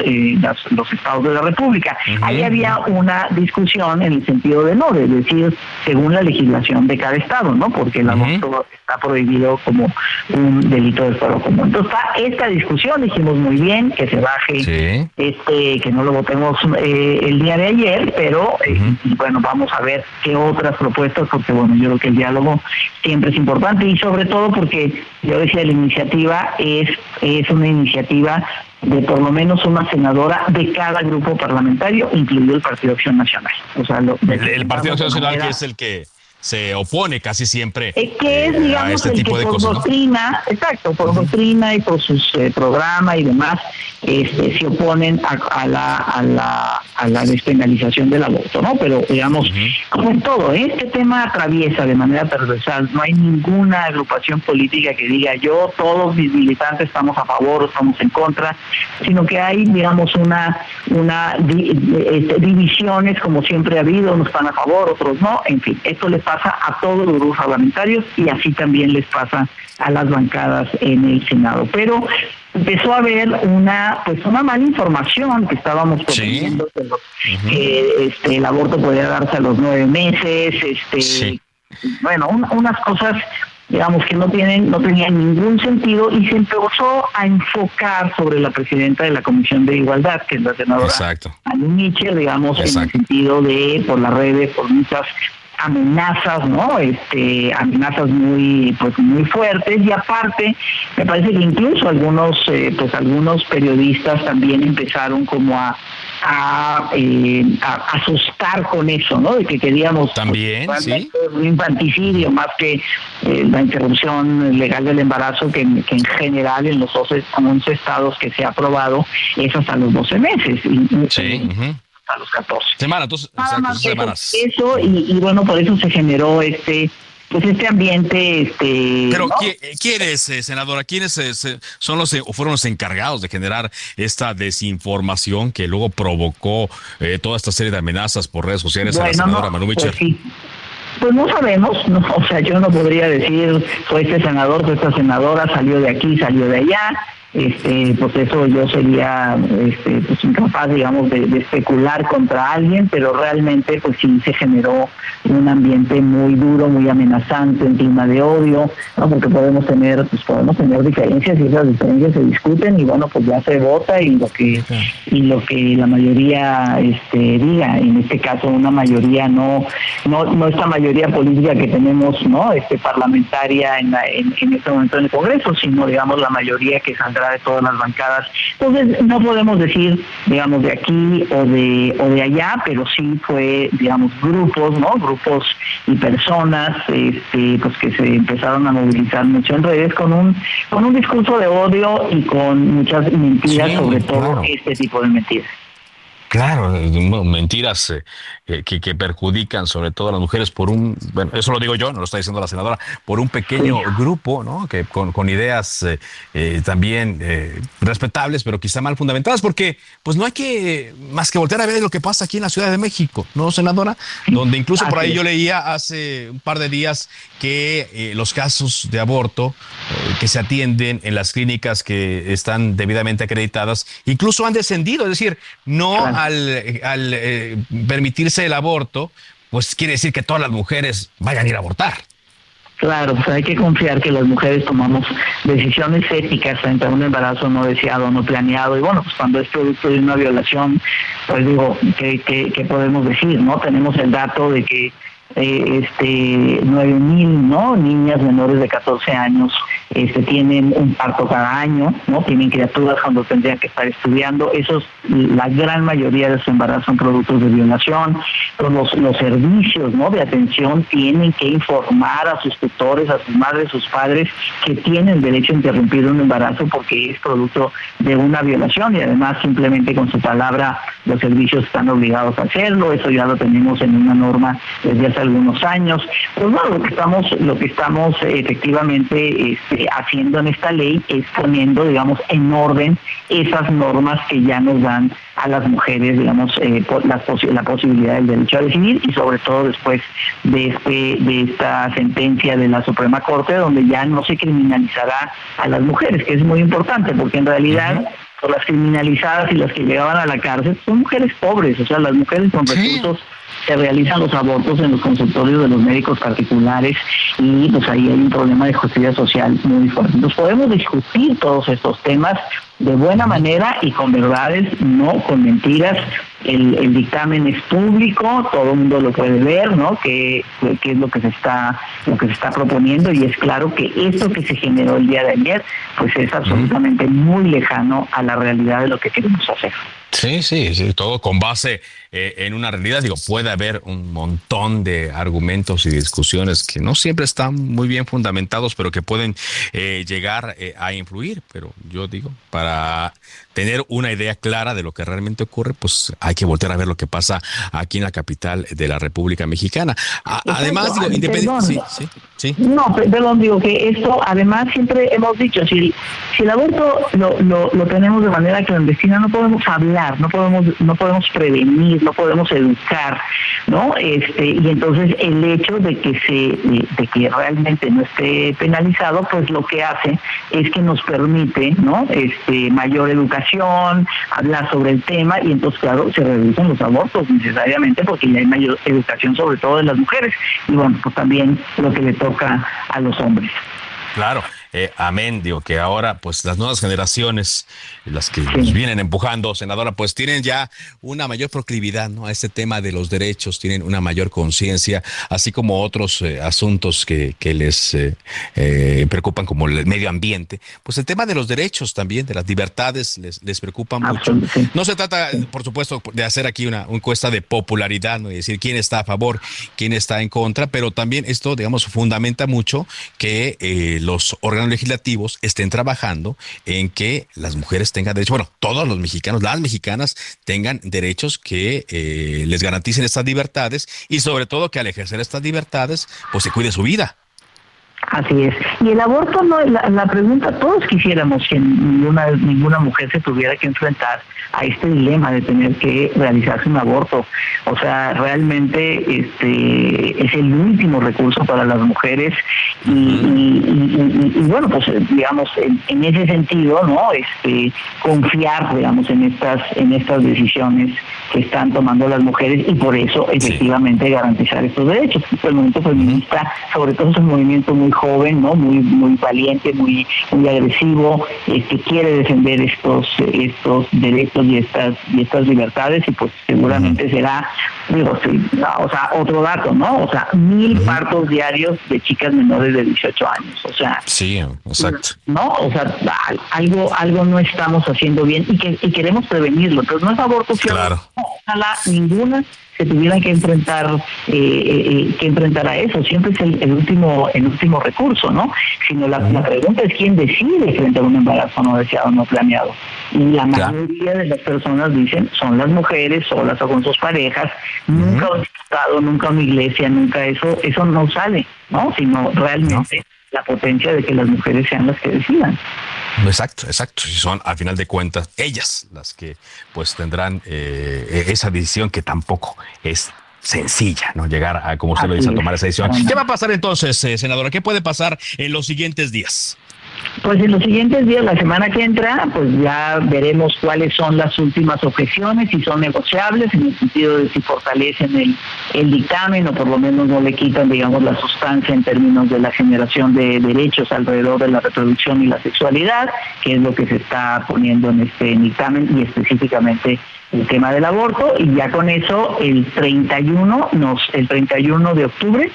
los estados de la República. Ahí había una discusión en el sentido de no, de decir, según la legislación de cada estado, ¿no? Porque el aborto está prohibido como un delito de fuero común. Entonces está esta discusión, dijimos muy bien que se baje, este, que no lo votemos eh, el día de ayer, pero eh, bueno, vamos a ver qué otras propuestas, porque bueno, yo creo que el diálogo siempre es importante y sobre todo porque yo decía la iniciativa es, es una iniciativa de por lo menos una senadora de cada grupo parlamentario, incluido el Partido Acción Nacional. O sea, el, Partido Acción Nacional que es el que se opone casi siempre es que es, digamos, este el tipo que por doctrina, exacto, por doctrina y por sus eh, programas y demás, este, se oponen a, la, a, la, a la despenalización del aborto, ¿no? Pero, digamos, como en todo, este tema atraviesa de manera transversal, no hay ninguna agrupación política que diga yo, todos mis militantes estamos a favor o estamos en contra, sino que hay, digamos, una, una este, divisiones como siempre ha habido, unos están a favor, otros no, en fin, esto les pasa a todos los grupos parlamentarios y así también les pasa a las bancadas en el Senado. Pero empezó a haber una pues una mala información que estábamos proponiendo que este, el aborto podía darse a los nueve meses este bueno unas cosas digamos que no tienen no tenían ningún sentido y se empezó a enfocar sobre la presidenta de la Comisión de Igualdad que es la senadora Exacto. Mitchell digamos en el sentido de por las redes por muchas amenazas, ¿no? Este, amenazas muy, pues muy fuertes y aparte, me parece que incluso algunos, eh, pues algunos periodistas también empezaron como a eh, a, asustar con eso, ¿no? De que queríamos también un infanticidio más que eh, la interrupción legal del embarazo que, en general en los 11, estados que se ha aprobado es hasta los 12 meses. Y, sí a los 14. Semanas, dos, semanas. Eso, y, bueno, por eso se generó este pues este ambiente este pero quiénes eh, senadora quiénes eh, son los o fueron los encargados de generar esta desinformación que luego provocó eh, toda esta serie de amenazas por redes sociales a la senadora Manu pues, pues no sabemos, o sea, yo no podría decir, fue este senador, fue esta senadora, salió de aquí, salió de allá, este, pues eso yo sería este, pues incapaz, digamos, de, especular contra alguien, pero realmente pues sí se generó un ambiente muy duro, muy amenazante, un clima de odio, ¿no? porque podemos tener, pues podemos tener diferencias y esas diferencias se discuten y bueno, pues ya se vota y lo que y lo que la mayoría este, diga, en este caso una mayoría no, no, no esta mayoría política que tenemos, ¿no? Este parlamentaria en, en, en este momento en el Congreso, sino digamos la mayoría que saldrá de todas las bancadas. Entonces, no podemos decir, digamos, de aquí o de, o de allá, pero sí fue, digamos, grupos, ¿no? Grupos y personas este, pues que se empezaron a movilizar mucho en redes con un, con un discurso de odio y con muchas mentiras, sobre todo este tipo de mentiras. Claro, mentiras eh, que, que, perjudican sobre todo a las mujeres por un, bueno, eso lo digo yo, no lo está diciendo la senadora, por un pequeño grupo, ¿no? Que con, con ideas eh, eh, también respetables, pero quizá mal fundamentadas, porque pues no hay que más que voltear a ver lo que pasa aquí en la Ciudad de México, ¿no, senadora? Donde incluso por ahí yo leía hace un par de días que los casos de aborto que se atienden en las clínicas que están debidamente acreditadas, incluso han descendido, es decir, no al, al eh, permitirse el aborto, pues quiere decir que todas las mujeres vayan a ir a abortar. Claro, pues hay que confiar que las mujeres tomamos decisiones éticas frente a un embarazo no deseado, no planeado. Y bueno, pues cuando es producto de una violación, pues digo, ¿qué, qué, qué podemos decir? no Tenemos el dato de que eh, este, 9 mil ¿no? niñas menores de 14 años este, tienen un parto cada año, ¿no? tienen criaturas cuando tendrían que estar estudiando. Esos, la gran mayoría de su embarazo son productos de violación. Los, los servicios ¿no? de atención tienen que informar a sus tutores, a sus madres, sus padres que tienen derecho a interrumpir un embarazo porque es producto de una violación y además simplemente con su palabra los servicios están obligados a hacerlo. Eso ya lo tenemos en una norma desde hace hace algunos años. Pues bueno, lo que estamos, lo que estamos efectivamente este, haciendo en esta ley es poniendo, digamos, en orden esas normas que ya nos dan a las mujeres, digamos, eh, la, la posibilidad del derecho a decidir y sobre todo después de este de esta sentencia de la Suprema Corte donde ya no se criminalizará a las mujeres, que es muy importante porque en realidad las criminalizadas y las que llegaban a la cárcel son mujeres pobres, o sea, las mujeres con recursos se realizan los abortos en los consultorios de los médicos particulares y pues ahí hay un problema de justicia social muy fuerte. Entonces podemos discutir todos estos temas de buena manera y con verdades, no con mentiras. El, dictamen es público, todo el mundo lo puede ver, ¿no? Que, es lo que se está lo que se está proponiendo y es claro que esto que se generó el día de ayer, pues es absolutamente muy lejano a la realidad de lo que queremos hacer. Sí, sí, sí, todo con base eh, en una realidad. Digo, puede haber un montón de argumentos y discusiones que no siempre están muy bien fundamentados, pero que pueden eh, llegar eh, a influir. Pero yo digo, para tener una idea clara de lo que realmente ocurre, pues hay que volver a ver lo que pasa aquí en la capital de la República Mexicana. además, digo, independiente. Sí, sí, No, perdón, digo que esto, además, siempre hemos dicho, si, si el aborto lo, lo, lo tenemos de manera clandestina, no podemos hablar, no podemos, no podemos prevenir, no podemos educar, ¿no? Este, y entonces el hecho de que se, de que realmente no esté penalizado, pues lo que hace es que nos permite, ¿no? Este, mayor educación hablar sobre el tema y entonces, claro, se reducen los abortos necesariamente porque ya hay mayor educación sobre todo de las mujeres y bueno, pues también lo que le toca a los hombres. Claro, eh, amén, digo que ahora pues las nuevas generaciones, las que nos vienen empujando, senadora, pues tienen ya una mayor proclividad ¿no? a este tema de los derechos, tienen una mayor conciencia, así como otros eh, asuntos que, que les eh, preocupan como el medio ambiente, pues el tema de los derechos también, de las libertades, les, les preocupa mucho. No se trata, por supuesto, de hacer aquí una, encuesta de popularidad, ¿no? y decir quién está a favor, quién está en contra, pero también esto, digamos, fundamenta mucho que los legislativos estén trabajando en que las mujeres tengan derechos, bueno, todos los mexicanos, las mexicanas tengan derechos que eh, les garanticen estas libertades y sobre todo que al ejercer estas libertades, pues se cuide su vida. Así es. Y el aborto, no la, la pregunta, todos quisiéramos que ninguna, ninguna mujer se tuviera que enfrentar a este dilema de tener que realizarse un aborto. O sea, realmente este es el último recurso para las mujeres y, bueno, pues digamos, en, ese sentido, ¿no? Este, confiar, digamos, en estas, en estas decisiones que están tomando las mujeres y por eso efectivamente garantizar estos derechos. El movimiento feminista, sobre todo es un movimiento muy joven, ¿no? Muy, muy valiente, muy, muy agresivo, que este, quiere defender estos, estos derechos y estas, y estas libertades y pues seguramente será, digo, o sea, otro dato, ¿no? O sea, mil partos diarios de chicas menores de 18 años, o sea. Sí, exacto. ¿No? O sea, algo, algo no estamos haciendo bien y que y queremos prevenirlo. Entonces no es aborto, claro. ojalá ninguna se tuvieran que enfrentar eh, eh, que enfrentar a eso. Siempre es el, último el último recurso no sino la, pregunta es quién decide frente a un embarazo no deseado no planeado. Y la mayoría de las personas dicen son las mujeres solas o con sus parejas nunca un estado nunca una iglesia nunca eso eso no sale no sino realmente la potencia de que las mujeres sean las que decidan Exacto, exacto. Y son, a final de cuentas, ellas las que pues tendrán eh, esa decisión que tampoco es sencilla, ¿no? Llegar a, como usted lo dice, a tomar esa decisión. ¿Qué va a pasar entonces, eh, senadora? ¿Qué puede pasar en los siguientes días? Pues en los siguientes días, la semana que entra, pues ya veremos cuáles son las últimas objeciones, si son negociables, en el sentido de si fortalecen el, el dictamen o por lo menos no le quitan, digamos, la sustancia en términos de la generación de derechos alrededor de la reproducción y la sexualidad, que es lo que se está poniendo en este dictamen y específicamente el tema del aborto. Y ya con eso, el 31, nos, el 31 de octubre,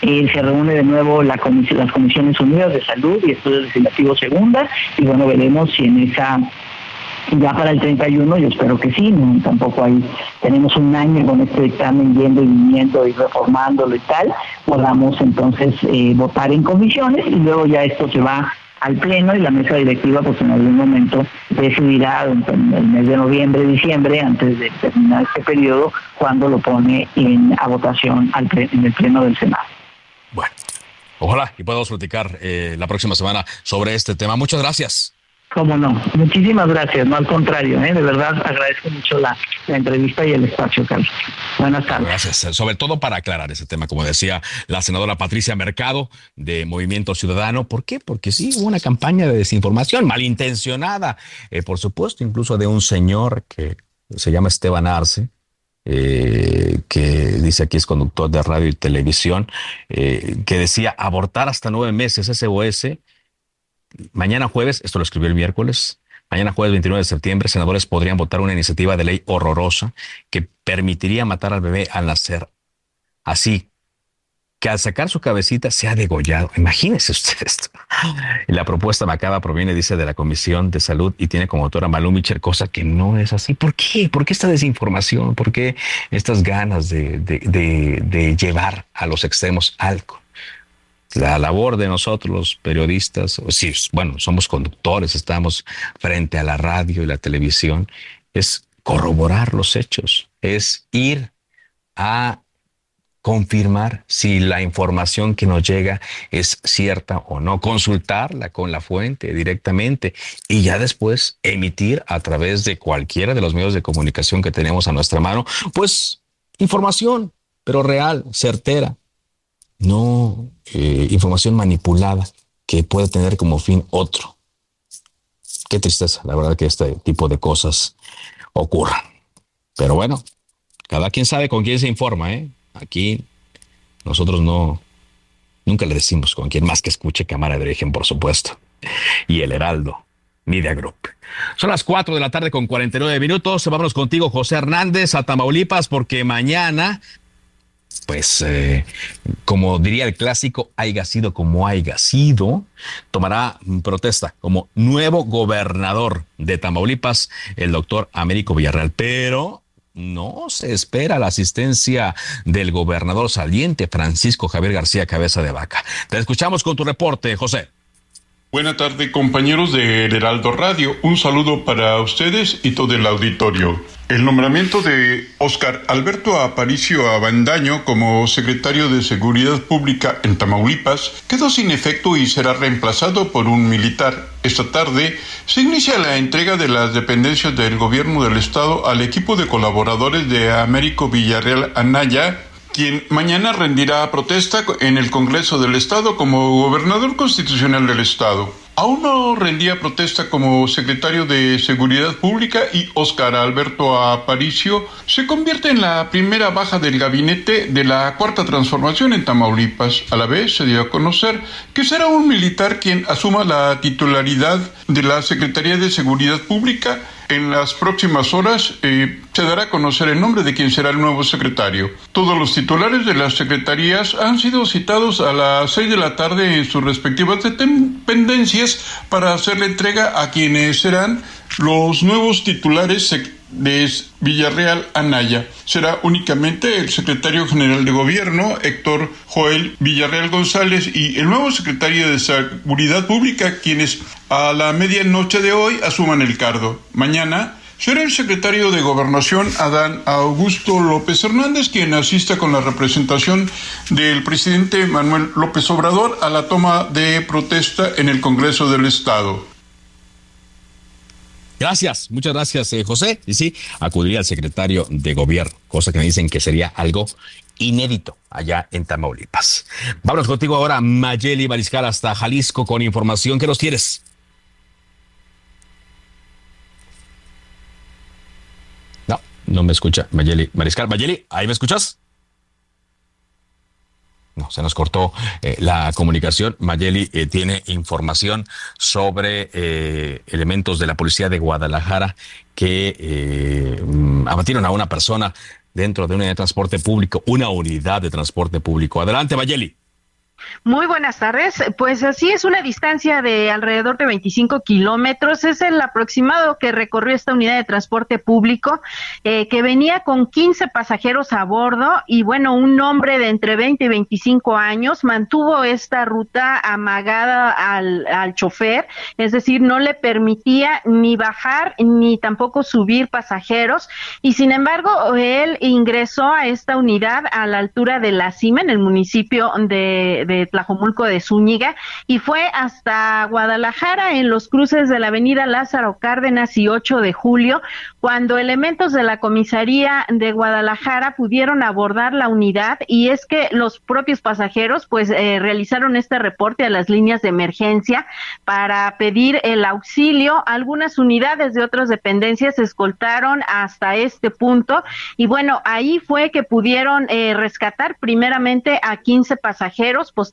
se reúne de nuevo la comisión, las Comisiones Unidas de Salud y Estudios Legislativos Segunda. Y bueno, veremos si en esa ya para el 31 yo espero que sí, tampoco hay, tenemos un año con este dictamen yendo y viniendo y reformándolo y tal, podamos entonces eh, votar en comisiones y luego ya esto se va al Pleno y la mesa directiva pues en algún momento decidirá en el mes de noviembre, diciembre, antes de terminar este periodo, cuando lo pone en, a votación al, en el Pleno del Senado. Bueno, ojalá y podamos platicar eh, la próxima semana sobre este tema. Muchas gracias. Cómo no. Muchísimas gracias. No al contrario, ¿eh? de verdad agradezco mucho la, entrevista y el espacio, Carlos. Buenas tardes. Gracias. Sobre todo para aclarar ese tema, como decía la senadora Patricia Mercado de Movimiento Ciudadano. ¿Por qué? Porque sí hubo una campaña de desinformación malintencionada, eh, por supuesto, incluso de un señor que se llama Esteban Arce. Eh, que dice aquí es conductor de radio y televisión, que decía abortar hasta nueve meses SOS mañana jueves, esto lo escribió el miércoles, mañana jueves 29 de septiembre, senadores podrían votar una iniciativa de ley horrorosa que permitiría matar al bebé al nacer. Así que al sacar su cabecita se ha degollado. Imagínese usted esto. La propuesta macabra proviene, dice, de la Comisión de Salud y tiene como autora Malú Micher, cosa que no es así. ¿Por qué? ¿Por qué esta desinformación? ¿Por qué estas ganas de, de llevar a los extremos algo? La labor de nosotros los periodistas, sí, bueno, somos conductores, estamos frente a la radio y la televisión, es corroborar los hechos, es ir a confirmar si la información que nos llega es cierta o no, consultarla con la fuente directamente y ya después emitir a través de cualquiera de los medios de comunicación que tenemos a nuestra mano, pues información, pero real, certera, no eh, información manipulada que puede tener como fin otro. Qué tristeza, la verdad que este tipo de cosas ocurran. Pero bueno, cada quien sabe con quién se informa, ¿eh? Aquí nosotros no, nunca le decimos con quién más que escuche Cámara de Origen, por supuesto. Y el Heraldo Media Group. Son las 4 de la tarde con 49 minutos. Vámonos contigo, José Hernández, a Tamaulipas, porque mañana pues, eh, como diría el clásico, haya sido como haya sido, tomará protesta como nuevo gobernador de Tamaulipas, el doctor Américo Villarreal. Pero no se espera la asistencia del gobernador saliente, Francisco Javier García Cabeza de Vaca. Te escuchamos con tu reporte, José. Buenas tardes compañeros de Heraldo Radio. Un saludo para ustedes y todo el auditorio. El nombramiento de Óscar Alberto Aparicio Abandaño como secretario de Seguridad Pública en Tamaulipas quedó sin efecto y será reemplazado por un militar. Esta tarde se inicia la entrega de las dependencias del gobierno del estado al equipo de colaboradores de Américo Villarreal Anaya quien mañana rendirá protesta en el Congreso del Estado como gobernador constitucional del Estado. Aún no rendía protesta como secretario de Seguridad Pública y Óscar Alberto Aparicio se convierte en la primera baja del gabinete de la Cuarta Transformación en Tamaulipas. A la vez se dio a conocer que será un militar quien asuma la titularidad de la Secretaría de Seguridad Pública en las próximas horas eh, se dará a conocer el nombre de quien será el nuevo secretario. Todos los titulares de las secretarías han sido citados a las seis de la tarde en sus respectivas dependencias para hacer la entrega a quienes serán los nuevos titulares de Villarreal Anaya. Será únicamente el secretario general de gobierno, Héctor Joel Villarreal González, y el nuevo secretario de Seguridad Pública, quienes a la medianoche de hoy asuman el cargo. Mañana será el secretario de Gobernación, Adán Augusto López Hernández, quien asista con la representación del presidente Manuel López Obrador a la toma de protesta en el Congreso del Estado. Gracias, muchas gracias, eh, José. Y sí, acudiría al secretario de gobierno, cosa que me dicen que sería algo inédito allá en Tamaulipas. Vamos contigo ahora, Mayeli Mariscal, hasta Jalisco con información que nos tienes. No, no me escucha, Mayeli Mariscal. Mayeli, ¿ahí me escuchas? No, se nos cortó eh, la comunicación. Mayeli eh, tiene información sobre eh, elementos de la policía de Guadalajara que abatieron a una persona dentro de una de transporte público, una unidad de transporte público. Adelante, Mayeli. Muy buenas tardes. Pues así es una distancia de alrededor de 25 kilómetros. Es el aproximado que recorrió esta unidad de transporte público eh, que venía con 15 pasajeros a bordo y bueno, un hombre de entre 20 y 25 años mantuvo esta ruta amagada al, al chofer, es decir, no le permitía ni bajar ni tampoco subir pasajeros y sin embargo él ingresó a esta unidad a la altura de la cima en el municipio de de Tlajomulco de Zúñiga y fue hasta Guadalajara en los cruces de la avenida Lázaro Cárdenas y 8 de julio cuando elementos de la comisaría de Guadalajara pudieron abordar la unidad y es que los propios pasajeros pues eh, realizaron este reporte a las líneas de emergencia para pedir el auxilio. Algunas unidades de otras dependencias se escoltaron hasta este punto y bueno, ahí fue que pudieron eh, rescatar primeramente a 15 pasajeros, posteriormente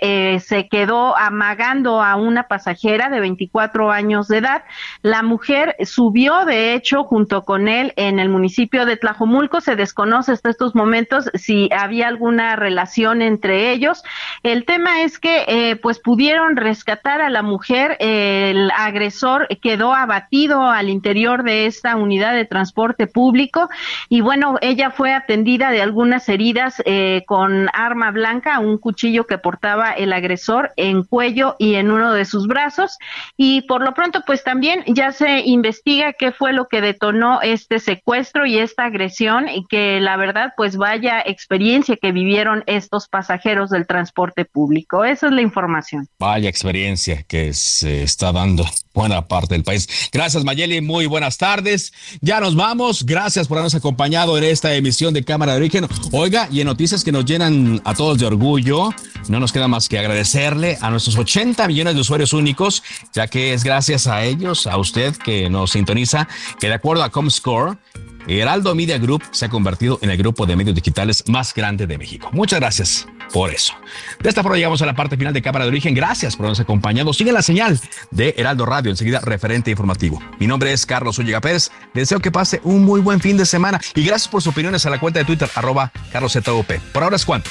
eh, se quedó amagando a una pasajera de 24 años de edad. La mujer subió, de hecho, junto con él en el municipio de Tlajomulco. Se desconoce hasta estos momentos si había alguna relación entre ellos. El tema es que, eh, pues, pudieron rescatar a la mujer. El agresor quedó abatido al interior de esta unidad de transporte público y, bueno, ella fue atendida de algunas heridas eh, con arma blanca, un cuchillo que portaba el agresor en cuello y en uno de sus brazos. Y por lo pronto, pues también ya se investiga qué fue lo que detonó este secuestro y esta agresión y que la verdad, pues vaya experiencia que vivieron estos pasajeros del transporte público. Esa es la información. Vaya experiencia que se está dando buena parte del país. Gracias, Mayeli. Muy buenas tardes. Ya nos vamos. Gracias por habernos acompañado en esta emisión de Cámara de Origen. Oiga, y en noticias que nos llenan a todos de orgullo no nos queda más que agradecerle a nuestros 80 millones de usuarios únicos, ya que es gracias a ellos, a usted que nos sintoniza, que de acuerdo a Comscore, Heraldo Media Group se ha convertido en el grupo de medios digitales más grande de México. Muchas gracias por eso. De esta forma llegamos a la parte final de Cámara de Origen. Gracias por habernos acompañado. Sigue la señal de Heraldo Radio, enseguida referente informativo. Mi nombre es Carlos Ulliga Pérez. Deseo que pase un muy buen fin de semana y gracias por sus opiniones a la cuenta de Twitter arroba carlosZOP. Por ahora es cuanto.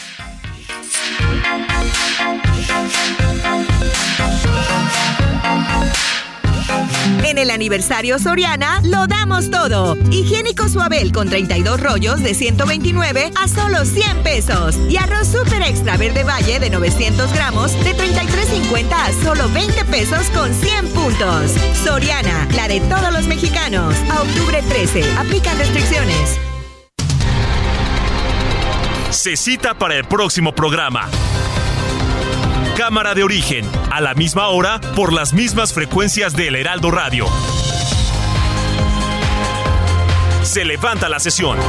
En el aniversario Soriana lo damos todo. Higiénico Suabel con 32 rollos de 129 a solo 100 pesos. Y arroz super extra verde valle de 900 gramos de 33.50 a solo 20 pesos con 100 puntos. Soriana, la de todos los mexicanos. A octubre 13. Aplican restricciones se cita para el próximo programa. Cámara de origen, a la misma hora, por las mismas frecuencias del Heraldo Radio. Se levanta la sesión.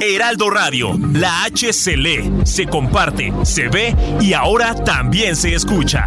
Heraldo Radio, la H se lee, se comparte, se ve y ahora también se escucha.